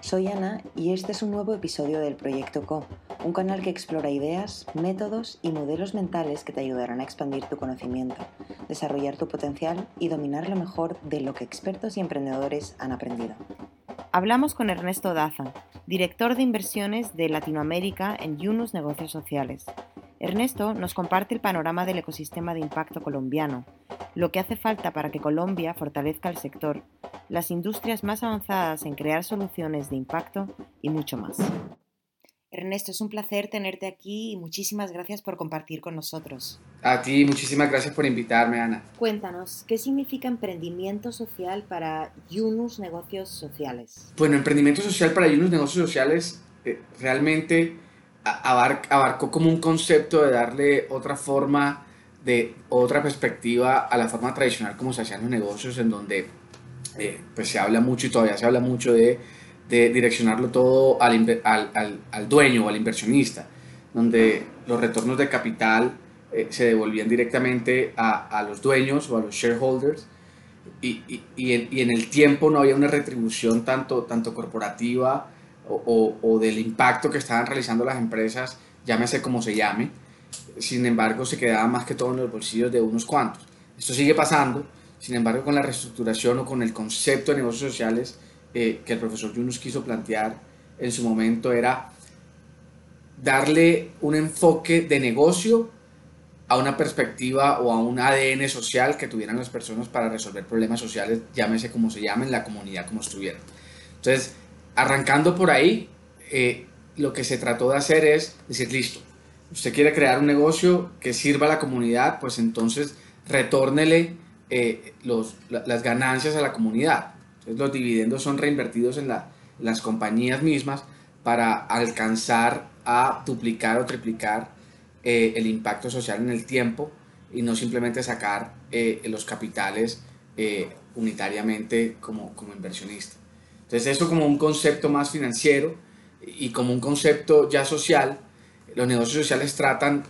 Soy Ana y este es un nuevo episodio del Proyecto Co, un canal que explora ideas, métodos y modelos mentales que te ayudarán a expandir tu conocimiento, desarrollar tu potencial y dominar lo mejor de lo que expertos y emprendedores han aprendido. Hablamos con Ernesto Daza, director de inversiones de Latinoamérica en Yunus Negocios Sociales. Ernesto nos comparte el panorama del ecosistema de impacto colombiano, lo que hace falta para que Colombia fortalezca el sector, las industrias más avanzadas en crear soluciones de impacto y mucho más. Ernesto, es un placer tenerte aquí y muchísimas gracias por compartir con nosotros. A ti, muchísimas gracias por invitarme, Ana. Cuéntanos, ¿qué significa emprendimiento social para Yunus Negocios Sociales? Bueno, emprendimiento social para Yunus Negocios Sociales eh, realmente abarcó como un concepto de darle otra forma, de otra perspectiva a la forma tradicional como se hacían los negocios, en donde pues se habla mucho y todavía se habla mucho de, de direccionarlo todo al, al, al, dueño o al inversionista, donde los retornos de capital eh, se devolvían directamente a, a, los dueños o a los shareholders y, y, y, en, y, en, el tiempo no había una retribución tanto, tanto corporativa o, del impacto que estaban realizando las empresas, llámese como se llame, sin embargo se quedaba más que todo en los bolsillos de unos cuantos. Esto sigue pasando, sin embargo con la reestructuración o con el concepto de negocios sociales eh, que el profesor Yunus quiso plantear en su momento era darle un enfoque de negocio a una perspectiva o a un ADN social que tuvieran las personas para resolver problemas sociales, llámese como se llamen, la comunidad como estuvieran. Entonces, arrancando por ahí, eh, lo que se trató de hacer es decir, listo, usted quiere crear un negocio que sirva a la comunidad, pues entonces retórnele eh, los, las ganancias a la comunidad. Entonces los dividendos son reinvertidos en, las compañías mismas para alcanzar a duplicar o triplicar eh, el impacto social en el tiempo y no simplemente sacar los capitales unitariamente como, como inversionista. Entonces eso como un concepto más financiero y como un concepto ya social, los negocios sociales tratan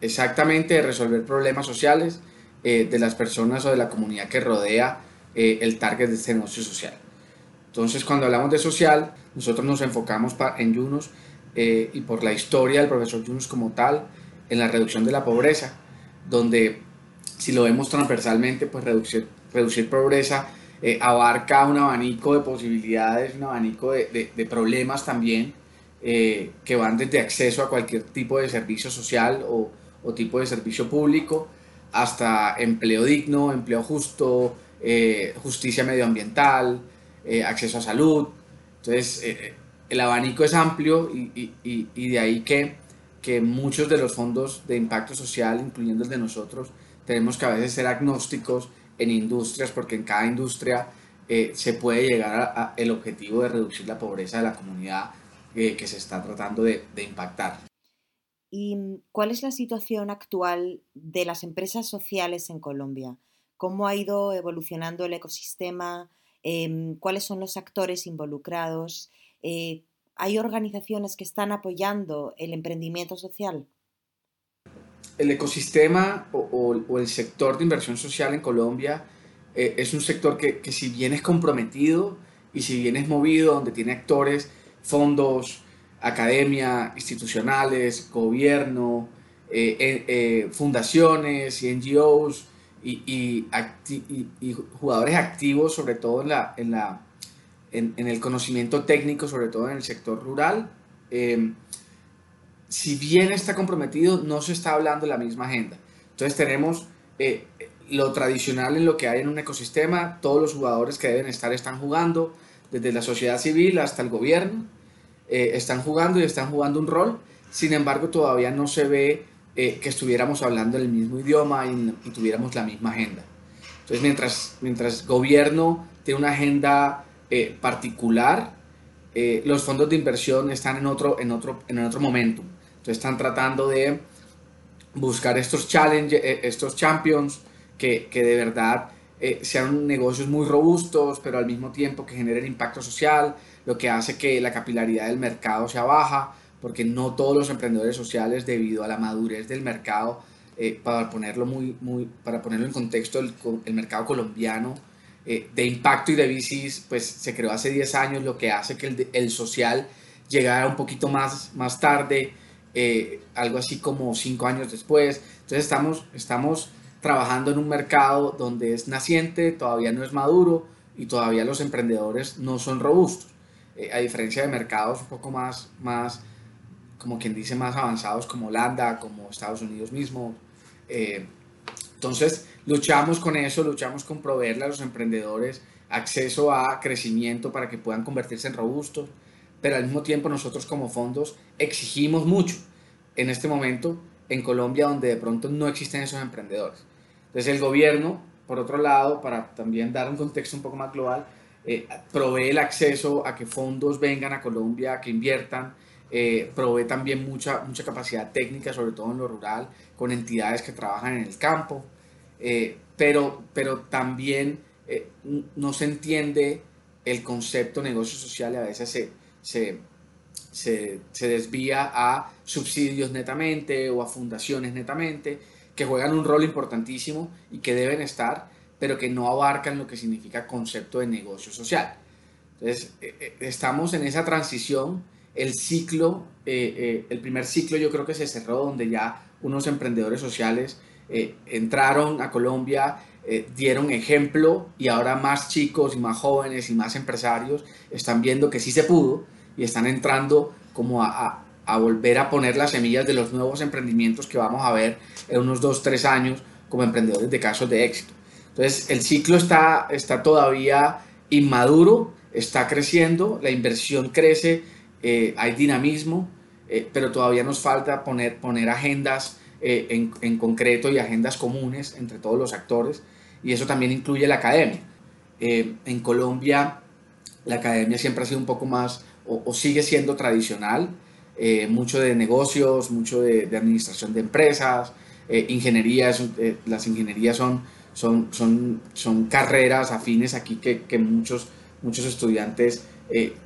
exactamente de resolver problemas sociales eh, de las personas o de la comunidad que rodea eh, el target de este negocio social. Entonces cuando hablamos de social, nosotros nos enfocamos en Yunus eh, y por la historia del profesor Yunus como tal, en la reducción de la pobreza, donde si lo vemos transversalmente, pues reducir, pobreza abarca un abanico de posibilidades, un abanico de, problemas también que van desde acceso a cualquier tipo de servicio social o tipo de servicio público hasta empleo digno, empleo justo, eh, justicia medioambiental, acceso a salud. Entonces, el abanico es amplio y, y, y, de ahí que, que muchos de los fondos de impacto social, incluyendo el de nosotros, tenemos que a veces ser agnósticos en industrias, porque en cada industria eh, se puede llegar al objetivo de reducir la pobreza de la comunidad eh, que se está tratando de, de, impactar. ¿Y cuál es la situación actual de las empresas sociales en Colombia? ¿Cómo ha ido evolucionando el ecosistema? Eh, ¿Cuáles son los actores involucrados? Eh, ¿Hay organizaciones que están apoyando el emprendimiento social? el ecosistema o, el sector de inversión social en Colombia eh, es un sector que, si bien es comprometido y si bien es movido, donde tiene actores, fondos, academia, institucionales, gobierno, eh, eh, fundaciones y NGOs y, jugadores activos, sobre todo en, la, en, la, en, el conocimiento técnico, sobre todo en el sector rural si bien está comprometido, no se está hablando la misma agenda. Entonces tenemos eh, lo tradicional en lo que hay en un ecosistema, todos los jugadores que deben estar están jugando, desde la sociedad civil hasta el gobierno, eh, están jugando y están jugando un rol, sin embargo todavía no se ve eh, que estuviéramos hablando el mismo idioma y, tuviéramos la misma agenda. Entonces, mientras, mientras gobierno tiene una agenda eh, particular, eh, los fondos de inversión están en otro, en otro, en otro momento. Entonces, están tratando de buscar estos challenges, eh, estos champions que, que de verdad sean negocios muy robustos, pero al mismo tiempo que generen impacto social, lo que hace que la capilaridad del mercado sea baja, porque no todos los emprendedores sociales, debido a la madurez del mercado, eh, para, ponerlo muy, para ponerlo en contexto, el, mercado colombiano eh, de impacto y de bicis, pues se creó hace 10 años, lo que hace que el, el social llegara un poquito más, más tarde, eh, algo así como 5 años después. Entonces estamos, estamos trabajando en un mercado donde es naciente, todavía no es maduro y todavía los emprendedores no son robustos. A diferencia de mercados un poco más, más, como quien dice, más avanzados como Holanda, como Estados Unidos mismo, eh, entonces, luchamos con eso, luchamos con proveerle a los emprendedores acceso a crecimiento para que puedan convertirse en robustos, pero al mismo tiempo nosotros como fondos exigimos mucho en este momento en Colombia donde de pronto no existen esos emprendedores. Entonces el gobierno, por otro lado, para también dar un contexto un poco más global, eh, provee el acceso a que fondos vengan a Colombia, que inviertan, eh, provee también mucha, mucha capacidad técnica, sobre todo en lo rural, con entidades que trabajan en el campo, eh, pero, pero también no se entiende el concepto negocio social a veces se, se, se, se, desvía a subsidios netamente o a fundaciones netamente, que juegan un rol importantísimo y que deben estar, pero que no abarcan lo que significa concepto de negocio social. Entonces, estamos en esa transición el ciclo, eh, eh, el primer ciclo yo creo que se cerró donde ya unos emprendedores sociales eh, entraron a Colombia, dieron ejemplo y ahora más chicos y más jóvenes y más empresarios están viendo que sí se pudo y están entrando como a, a, volver a poner las semillas de los nuevos emprendimientos que vamos a ver en unos dos, tres años como emprendedores de casos de éxito. Entonces el ciclo está, está todavía inmaduro, está creciendo, la inversión crece eh, hay dinamismo, eh, pero todavía nos falta poner, agendas eh, en, en, concreto y agendas comunes entre todos los actores, y eso también incluye la academia. en Colombia, la academia siempre ha sido un poco más, o, sigue siendo tradicional, mucho de negocios, mucho de, de administración de empresas, ingenierías, las ingenierías son, son, son, son carreras afines aquí que, que muchos, muchos estudiantes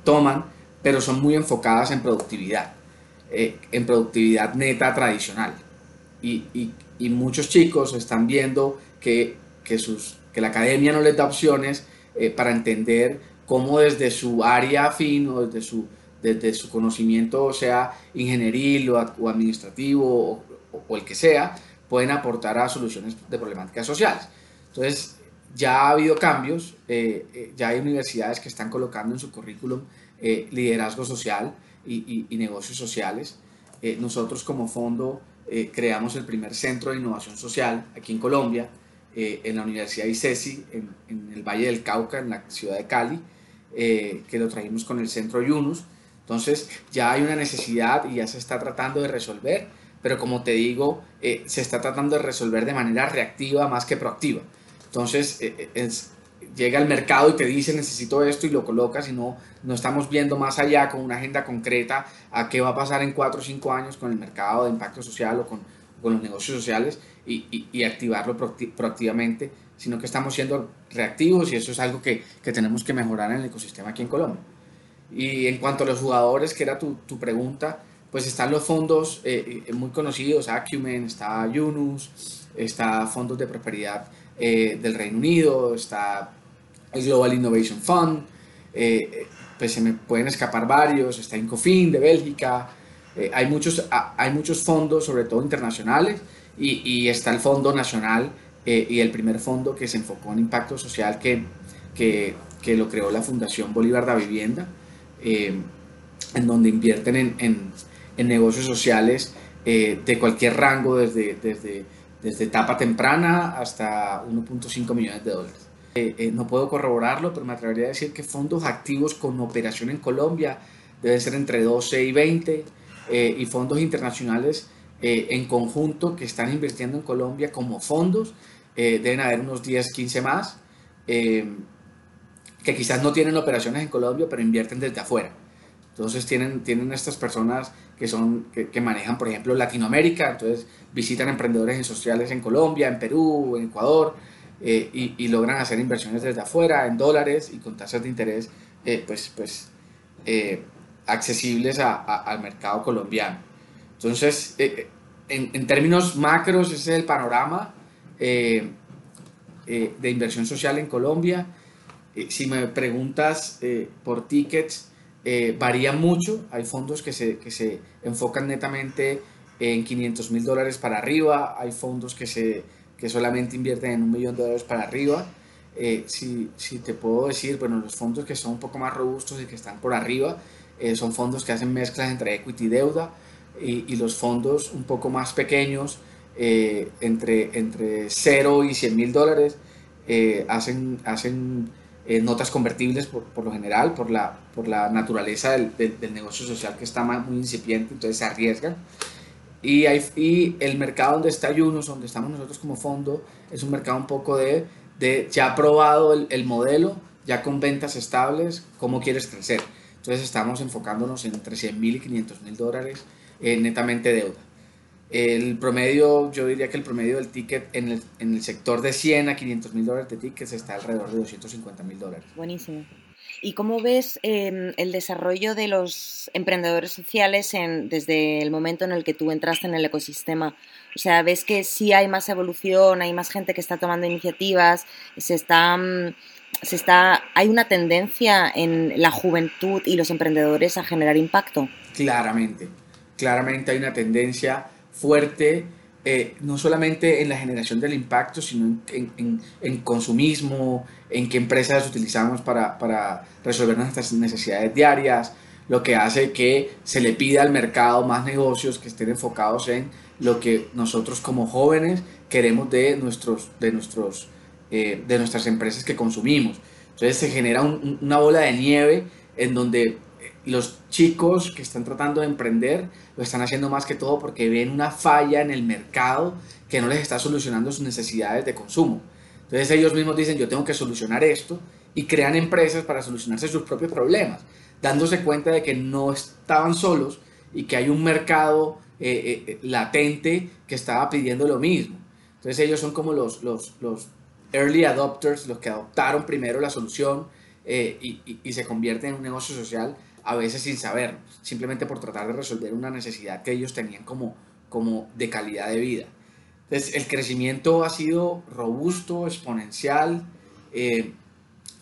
toman pero son muy enfocadas en productividad, eh, en productividad neta tradicional. Y, y, muchos chicos están viendo que, que, sus, que la academia no les da opciones eh, para entender cómo desde su área afín o desde su, desde su conocimiento, sea ingenieril o, administrativo o, el que sea, pueden aportar a soluciones de problemáticas sociales. Entonces, ya ha habido cambios, eh, ya hay universidades que están colocando en su currículum eh, liderazgo social y, negocios sociales. Eh, nosotros como fondo eh, creamos el primer centro de innovación social aquí en Colombia, en la Universidad ICESI, en, en, el Valle del Cauca, en la ciudad de Cali, que lo trajimos con el centro Yunus. Entonces ya hay una necesidad y ya se está tratando de resolver, pero como te digo, se está tratando de resolver de manera reactiva más que proactiva. Entonces, es, llega al mercado y te dice necesito esto y lo colocas y no, no estamos viendo más allá con una agenda concreta a qué va a pasar en cuatro o cinco años con el mercado de impacto social o con, con los negocios sociales y, y, activarlo proactivamente, sino que estamos siendo reactivos y eso es algo que, que, tenemos que mejorar en el ecosistema aquí en Colombia. Y en cuanto a los jugadores, que era tu, tu pregunta, pues están los fondos eh, eh muy conocidos, Acumen, está Yunus, está fondos de prosperidad eh, del Reino Unido, está el Global Innovation Fund, eh, pues se me pueden escapar varios, está Incofin de Bélgica, eh, hay, muchos, hay muchos fondos, sobre todo internacionales, y, y está el Fondo Nacional eh, y el primer fondo que se enfocó en impacto social que, que, que lo creó la Fundación Bolívar de Vivienda, en donde invierten en, en, en negocios sociales de cualquier rango, desde, desde, desde etapa temprana hasta 1.5 millones de dólares. Eh, eh, no puedo corroborarlo, pero me atrevería a decir que fondos activos con operación en Colombia deben ser entre 12 y 20 eh, y fondos internacionales en conjunto que están invirtiendo en Colombia como fondos deben haber unos 10, 15 más, que quizás no tienen operaciones en Colombia, pero invierten desde afuera. Entonces tienen, tienen estas personas que, son, que, manejan, por ejemplo, Latinoamérica, entonces visitan emprendedores sociales en Colombia, en Perú, en Ecuador, eh, y, logran hacer inversiones desde afuera en dólares y con tasas de interés eh, pues, pues, eh, accesibles al mercado colombiano. Entonces, en, en, términos macros, ese es el panorama de inversión social en Colombia. si me preguntas por tickets, eh, varía mucho. Hay fondos que se, que se enfocan netamente en 500 mil dólares para arriba, hay fondos que, se, que solamente invierten en un millón de dólares para arriba. Eh, si, si, te puedo decir, bueno, los fondos que son un poco más robustos y que están por arriba eh, son fondos que hacen mezclas entre equity y deuda y, y los fondos un poco más pequeños, entre, entre 0 y 100 mil dólares, hacen, hacen eh, notas convertibles por, por, lo general, por la, por la naturaleza del, del, negocio social que está muy incipiente, entonces se arriesgan. Y, hay, y el mercado donde está Yunus, donde estamos nosotros como fondo, es un mercado un poco de, de ya probado el, el modelo, ya con ventas estables, cómo quieres crecer. Entonces estamos enfocándonos en entre 100 mil y 500 mil dólares eh, netamente deuda. El promedio, yo diría que el promedio del ticket en el, en el sector de 100 a 500 mil dólares de tickets está alrededor de 250 mil dólares. Buenísimo. ¿Y cómo ves em, el desarrollo de los emprendedores sociales en, desde el momento en el que tú entraste en el ecosistema? O sea, ¿ves que sí hay más evolución, hay más gente que está tomando iniciativas, se está, mm, se está, hay una tendencia en la juventud y los emprendedores a generar impacto? Claramente, claramente hay una tendencia fuerte, eh, no solamente en la generación del impacto, sino en, en, consumismo, en qué empresas utilizamos para, para, resolver nuestras necesidades diarias, lo que hace que se le pida al mercado más negocios que estén enfocados en lo que nosotros como jóvenes queremos de, nuestros, de, nuestros, eh, de nuestras empresas que consumimos. Entonces se genera una bola de nieve en donde los chicos que están tratando de emprender lo están haciendo más que todo porque ven una falla en el mercado que no les está solucionando sus necesidades de consumo. Entonces ellos mismos dicen, yo tengo que solucionar esto y crean empresas para solucionarse sus propios problemas, dándose cuenta de que no estaban solos y que hay un mercado eh, eh, latente que estaba pidiendo lo mismo. Entonces ellos son como los, los, los early adopters, los que adoptaron primero la solución eh, y, y se convierten en un negocio social a veces sin saber, simplemente por tratar de resolver una necesidad que ellos tenían como, como de calidad de vida. Entonces, el crecimiento ha sido robusto, exponencial, eh,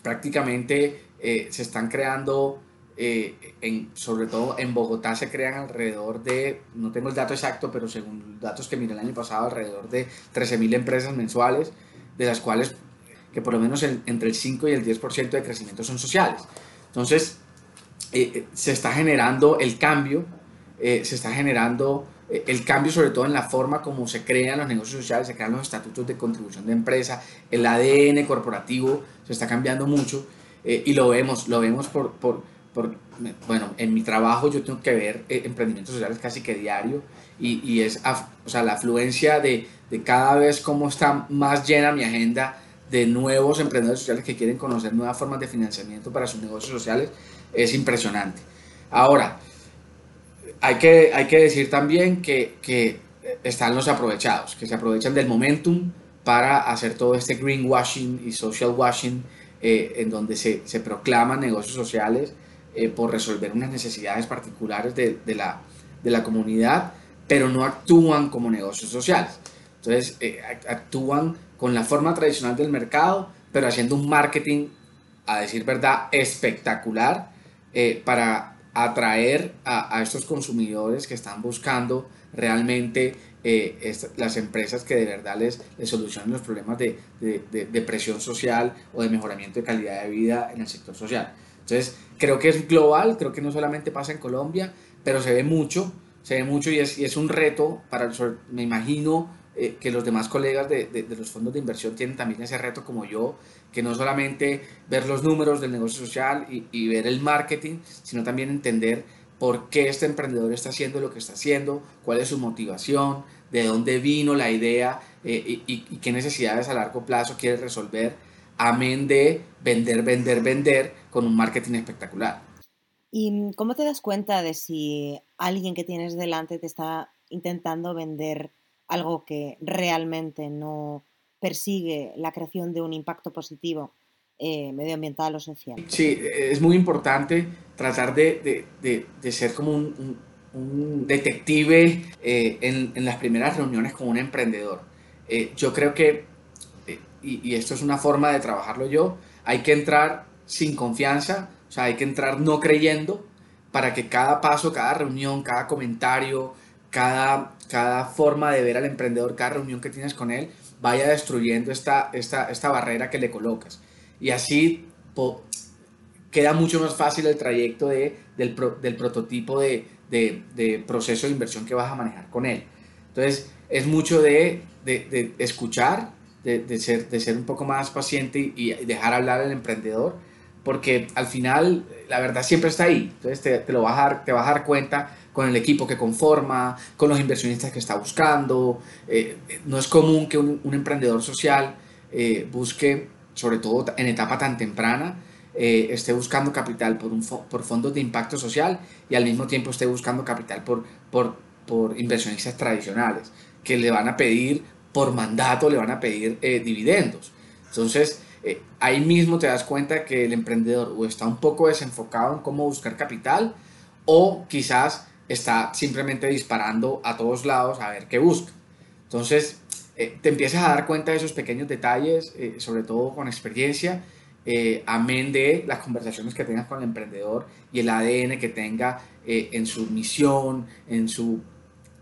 prácticamente eh, se están creando, eh, en, sobre todo en Bogotá se crean alrededor de, no tengo el dato exacto, pero según datos que miré el año pasado, alrededor de 13.000 empresas mensuales, de las cuales que por lo menos entre el 5 y el 10% de crecimiento son sociales. Entonces, eh, se está generando el cambio, eh, se está generando el cambio sobre todo en la forma como se crean los negocios sociales, se crean los estatutos de contribución de empresa, el ADN corporativo se está cambiando mucho y lo vemos, lo vemos por, por, por, bueno, en mi trabajo yo tengo que ver emprendimientos sociales casi que diario y, y es, o sea, la afluencia de, de cada vez cómo está más llena mi agenda de nuevos emprendedores sociales que quieren conocer nuevas formas de financiamiento para sus negocios sociales es impresionante. Ahora, hay que, hay que decir también que, que están los aprovechados, que se aprovechan del momentum para hacer todo este greenwashing y social washing, eh, en donde se, se, proclaman negocios sociales eh, por resolver unas necesidades particulares de, de, la, de, la, comunidad, pero no actúan como negocios sociales. Entonces, eh, actúan con la forma tradicional del mercado, pero haciendo un marketing, a decir verdad, espectacular, eh, para atraer a, estos consumidores que están buscando realmente eh, las empresas que de verdad les, solucionen los problemas de, de, presión social o de mejoramiento de calidad de vida en el sector social. Entonces, creo que es global, creo que no solamente pasa en Colombia, pero se ve mucho, se ve mucho y es, y es un reto para, me imagino, eh, que los demás colegas de, de, los fondos de inversión tienen también ese reto como yo, que no solamente ver los números del negocio social y, y ver el marketing, sino también entender por qué este emprendedor está haciendo lo que está haciendo, cuál es su motivación, de dónde vino la idea eh, y, qué necesidades a largo plazo quiere resolver, amén de vender, vender, vender con un marketing espectacular. ¿Y cómo te das cuenta de si alguien que tienes delante te está intentando vender algo que realmente no persigue la creación de un impacto positivo eh, medioambiental o social? Sí, es muy importante tratar de, ser como un, detective eh, en, las primeras reuniones con un emprendedor. Eh, yo creo que, y, y, esto es una forma de trabajarlo yo, hay que entrar sin confianza, o sea, hay que entrar no creyendo para que cada paso, cada reunión, cada comentario, cada, cada forma de ver al emprendedor, cada reunión que tienes con él, vaya destruyendo esta, esta, esta barrera que le colocas. Y así queda mucho más fácil el trayecto de, del, del, prototipo de, de, proceso de inversión que vas a manejar con él. Entonces, es mucho de, de escuchar, de, ser, de ser un poco más paciente y dejar hablar al emprendedor porque al final la verdad siempre está ahí. Entonces te, lo vas a dar, te vas a dar cuenta con el equipo que conforma, con los inversionistas que está buscando. Eh, no es común que un, emprendedor social eh, busque, sobre todo en etapa tan temprana, eh, esté buscando capital por, un, por fondos de impacto social y al mismo tiempo esté buscando capital por, por, por inversionistas tradicionales, que le van a pedir por mandato, le van a pedir dividendos. Entonces, eh, ahí mismo te das cuenta que el emprendedor o está un poco desenfocado en cómo buscar capital o quizás está simplemente disparando a todos lados a ver qué busca. Entonces, eh, te empiezas a dar cuenta de esos pequeños detalles, eh, sobre todo con experiencia, amén de las conversaciones que tengas con el emprendedor y el ADN que tenga en su misión, en su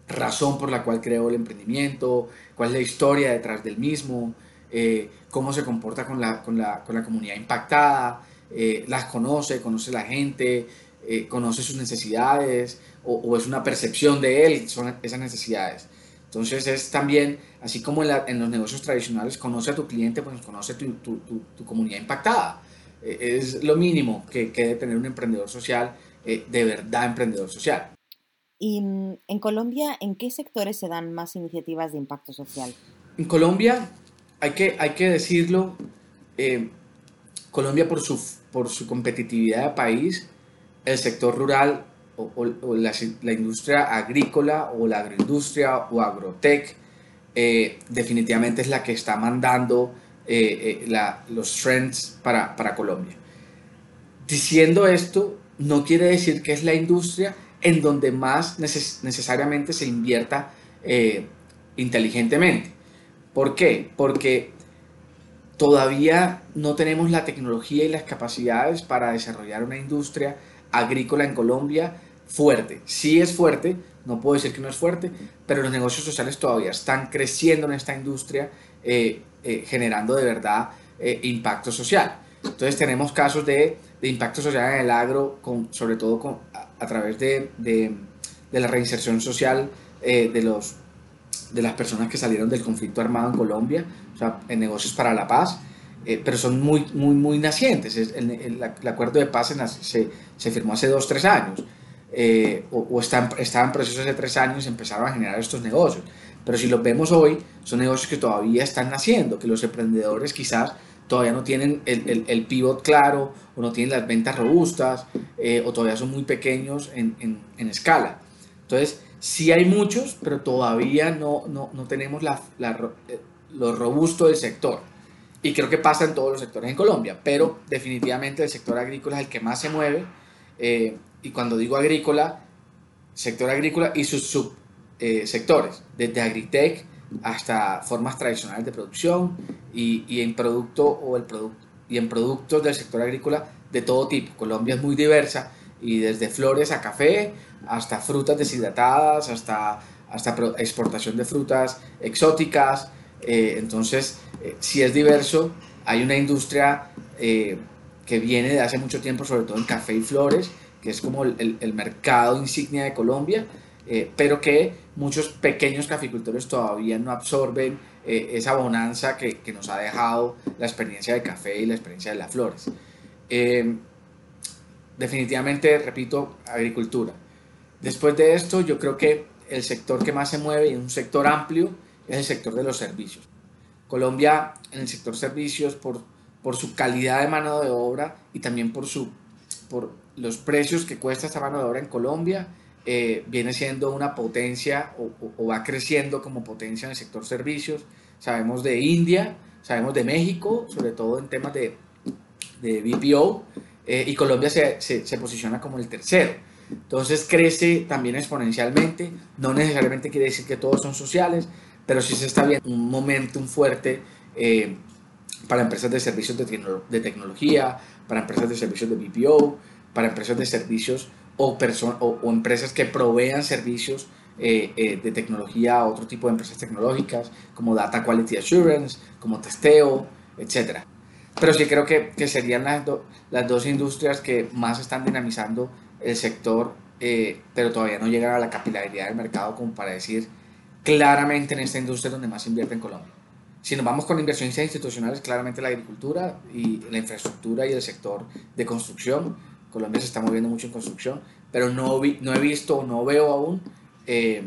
razón por la cual creó el emprendimiento, cuál es la historia detrás del mismo, eh, cómo se comporta con la, con la, con la comunidad impactada, eh, las conoce, conoce la gente, eh, conoce sus necesidades o, es una percepción de él, son esas necesidades. Entonces es también, así como en, en los negocios tradicionales, conoce a tu cliente, pues conoce tu, tu, tu, comunidad impactada. es lo mínimo que, que, debe tener un emprendedor social, de verdad emprendedor social. ¿Y mm, en Colombia, en qué sectores se dan más iniciativas de impacto social? En Colombia hay que, hay que decirlo, eh, Colombia por su, por su competitividad de país, el sector rural o, la, industria agrícola o la agroindustria o agrotech eh, definitivamente es la que está mandando eh, los trends para, Colombia. Diciendo esto, no quiere decir que es la industria en donde más necesariamente se invierta inteligentemente. ¿Por qué? Porque todavía no tenemos la tecnología y las capacidades para desarrollar una industria agrícola en Colombia fuerte. Sí es fuerte, no puedo decir que no es fuerte, pero los negocios sociales todavía están creciendo en esta industria, eh, eh, generando de verdad eh, impacto social. Entonces tenemos casos de, impacto social en el agro, con, sobre todo con, a, través de, de, la reinserción social de los de las personas que salieron del conflicto armado en Colombia, o sea, en negocios para la paz, eh, pero son muy, muy, muy nacientes. El, el, acuerdo de paz se, se, firmó hace dos, tres años, eh, o, o están, estaban en proceso hace tres años y empezaron a generar estos negocios. Pero si los vemos hoy, son negocios que todavía están naciendo, que los emprendedores quizás todavía no tienen el, el, pivot claro, o no tienen las ventas robustas, eh, o todavía son muy pequeños en, en, en escala. Entonces, Sí hay muchos, pero todavía no, no, no tenemos la, la, eh, lo robusto del sector. Y creo que pasa en todos los sectores en Colombia, pero definitivamente el sector agrícola es el que más se mueve. Eh, y cuando digo agrícola, sector agrícola y sus subsectores, eh, desde agritech hasta formas tradicionales de producción y, y en producto o el producto y en productos del sector agrícola de todo tipo. Colombia es muy diversa y desde flores a café hasta frutas deshidratadas, hasta, hasta exportación de frutas exóticas. Eh, entonces, eh, si es diverso, hay una industria eh, que viene de hace mucho tiempo, sobre todo en café y flores, que es como el, mercado insignia de Colombia, pero que muchos pequeños caficultores todavía no absorben esa bonanza que, que, nos ha dejado la experiencia de café y la experiencia de las flores definitivamente, repito, agricultura. Después de esto, yo creo que el sector que más se mueve y un sector amplio es el sector de los servicios. Colombia en el sector servicios, por, por su calidad de mano de obra y también por, su, por los precios que cuesta esta mano de obra en Colombia, eh, viene siendo una potencia o, va creciendo como potencia en el sector servicios. Sabemos de India, sabemos de México, sobre todo en temas de, de BPO, eh, y Colombia se, se posiciona como el tercero. Entonces crece también exponencialmente, no necesariamente quiere decir que todos son sociales, pero sí se está viendo un momentum fuerte eh, para empresas de servicios de, de, tecnología, para empresas de servicios de BPO, para empresas de servicios o, o, o empresas que provean servicios eh, eh, de tecnología a otro tipo de empresas tecnológicas, como Data Quality Assurance, como testeo, etc. Pero sí creo que, que serían las, las dos industrias que más están dinamizando el sector, eh, pero todavía no llegan a la capilaridad del mercado como para decir claramente en esta industria donde más invierte en Colombia. Si nos vamos con inversiones institucionales, claramente la agricultura y la infraestructura y el sector de construcción. Colombia se está moviendo mucho en construcción, pero no, no he visto, no veo aún eh,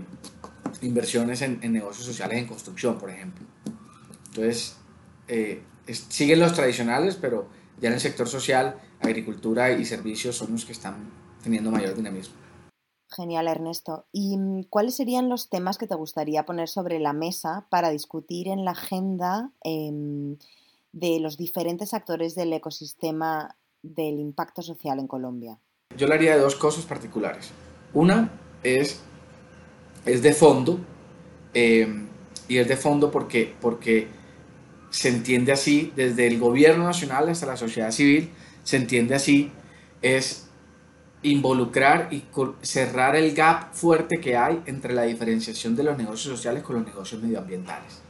inversiones en, negocios sociales en construcción, por ejemplo. Entonces, eh, siguen los tradicionales, pero ya en el sector social, agricultura y servicios son los que están teniendo mayor dinamismo. Genial, Ernesto. ¿Y mm, cuáles serían los temas que te gustaría poner sobre la mesa para discutir en la agenda em, de los diferentes actores del ecosistema del impacto social en Colombia? Yo le haría de dos cosas particulares. Una es, es de fondo, em, y es de fondo porque, porque se entiende así, desde el gobierno nacional hasta la sociedad civil, se entiende así, es involucrar y cerrar el gap fuerte que hay entre la diferenciación de los negocios sociales con los negocios medioambientales.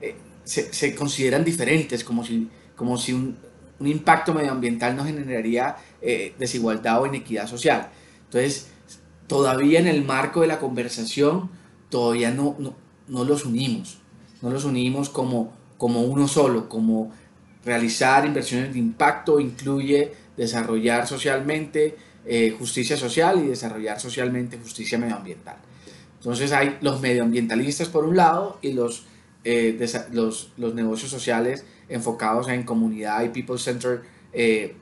Eh, se, consideran diferentes, como si, como si un, impacto medioambiental no generaría eh, desigualdad o inequidad social. Entonces, todavía en el marco de la conversación, todavía no, no, los unimos, no los unimos como, como uno solo, como realizar inversiones de impacto incluye desarrollar socialmente, eh, justicia social y desarrollar socialmente justicia medioambiental. Entonces hay los medioambientalistas por un lado y los, eh, los, los, negocios sociales enfocados en comunidad y people centered eh,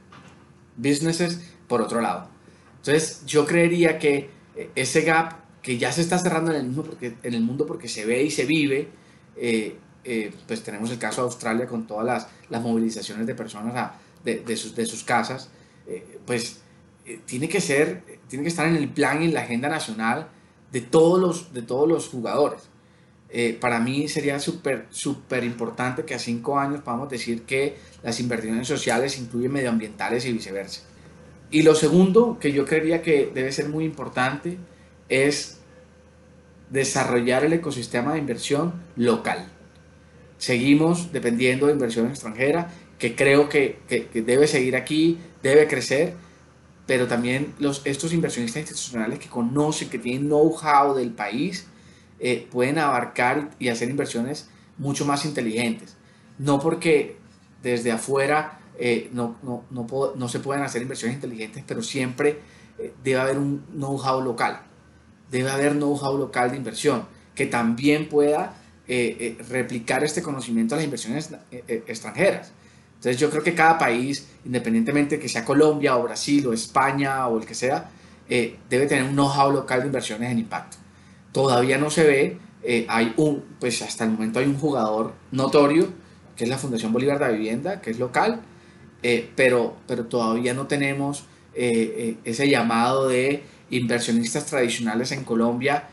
businesses por otro lado. Entonces yo creería que ese gap que ya se está cerrando en el mundo porque, en el mundo porque se ve y se vive, pues tenemos el caso de Australia con todas las, las movilizaciones de personas de, de, sus, de sus casas, pues eh, tiene que ser, tiene que estar en el plan y en la agenda nacional de todos los, de todos los jugadores. Eh, para mí sería súper, súper importante que a cinco años podamos decir que las inversiones sociales incluyen medioambientales y viceversa. Y lo segundo que yo creería que debe ser muy importante es desarrollar el ecosistema de inversión local. Seguimos dependiendo de inversión extranjera, que creo que, que debe seguir aquí, debe crecer, pero también los, estos inversionistas institucionales que conocen, que tienen know-how del país, eh, pueden abarcar y hacer inversiones mucho más inteligentes. No porque desde afuera eh, no, no, no, no, se pueden hacer inversiones inteligentes, pero siempre eh, debe haber un know-how local. Debe haber know-how local de inversión que también pueda replicar este conocimiento a las inversiones extranjeras. Entonces yo creo que cada país, independientemente que sea Colombia o Brasil o España o el que sea, eh, debe tener un know-how local de inversiones en impacto. Todavía no se ve, eh, hay un, pues hasta el momento hay un jugador notorio, que es la Fundación Bolívar de Vivienda, que es local, eh, pero, pero todavía no tenemos ese llamado de inversionistas tradicionales en Colombia,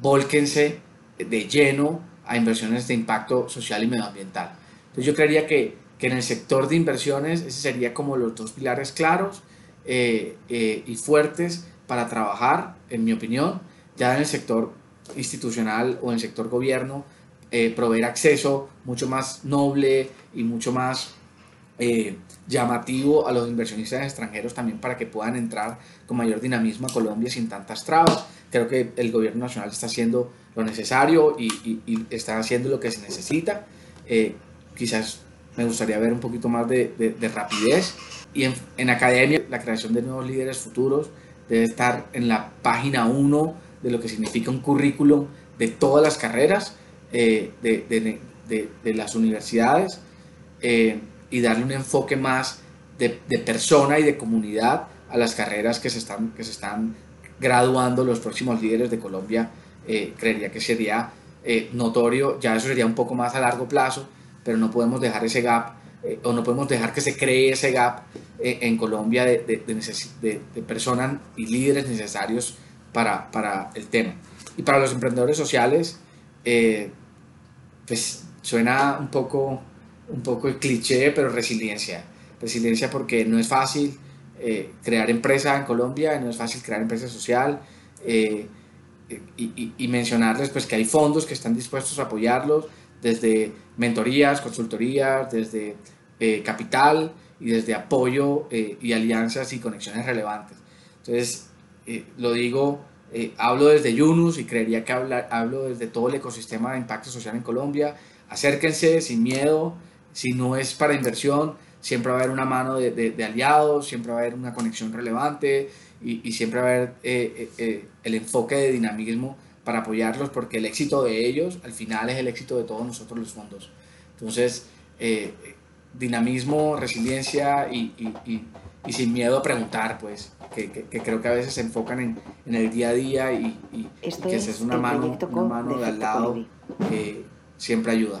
volquense de lleno a inversiones de impacto social y medioambiental. Entonces yo creería que en el sector de inversiones ese sería como los dos pilares claros eh, eh, y fuertes para trabajar, en mi opinión, ya en el sector institucional o en el sector gobierno, eh, proveer acceso mucho más noble y mucho más llamativo a los inversionistas extranjeros también para que puedan entrar con mayor dinamismo a Colombia sin tantas trabas. Creo que el gobierno nacional está haciendo lo necesario y, y, está haciendo lo que se necesita. quizás me gustaría ver un poquito más de, de, rapidez. Y en, en, academia, la creación de nuevos líderes futuros, debe estar en la página 1 de lo que significa un currículum de todas las carreras eh, de, de, las universidades eh, y darle un enfoque más de, persona y de comunidad a las carreras que se están, que se están graduando los próximos líderes de Colombia. Eh, creería que sería notorio, ya eso sería un poco más a largo plazo, pero no podemos dejar ese gap o no podemos dejar que se cree ese gap en Colombia de, de, personas y líderes necesarios para, para, el tema. Y para los emprendedores sociales, eh, pues suena un poco, un poco el cliché, pero resiliencia. Resiliencia porque no es fácil eh, crear empresa en Colombia, no es fácil crear empresa social. Eh, y, y, mencionarles pues que hay fondos que están dispuestos a apoyarlos desde mentorías, consultorías, desde capital y desde apoyo y alianzas y conexiones relevantes. Entonces, lo digo eh, hablo desde Yunus y creería que hablo desde todo el ecosistema de impacto social en Colombia. Acérquense sin miedo, si no es para inversión, siempre va a haber una mano de, aliados, siempre va a haber una conexión relevante y, siempre va a haber eh, eh, el enfoque de dinamismo para apoyarlos porque el éxito de ellos al final es el éxito de todos nosotros los fondos. Entonces, dinamismo, resiliencia y, y sin miedo a preguntar, pues que, que, creo que a veces se enfocan en, en el día a día y, y, este y que es una mano, una mano de al lado que siempre ayuda.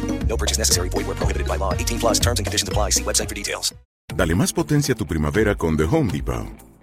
No purchase necessary. Void where prohibited by law. 18 plus terms and conditions apply. See website for details. Dale más potencia a tu primavera con The Home Depot.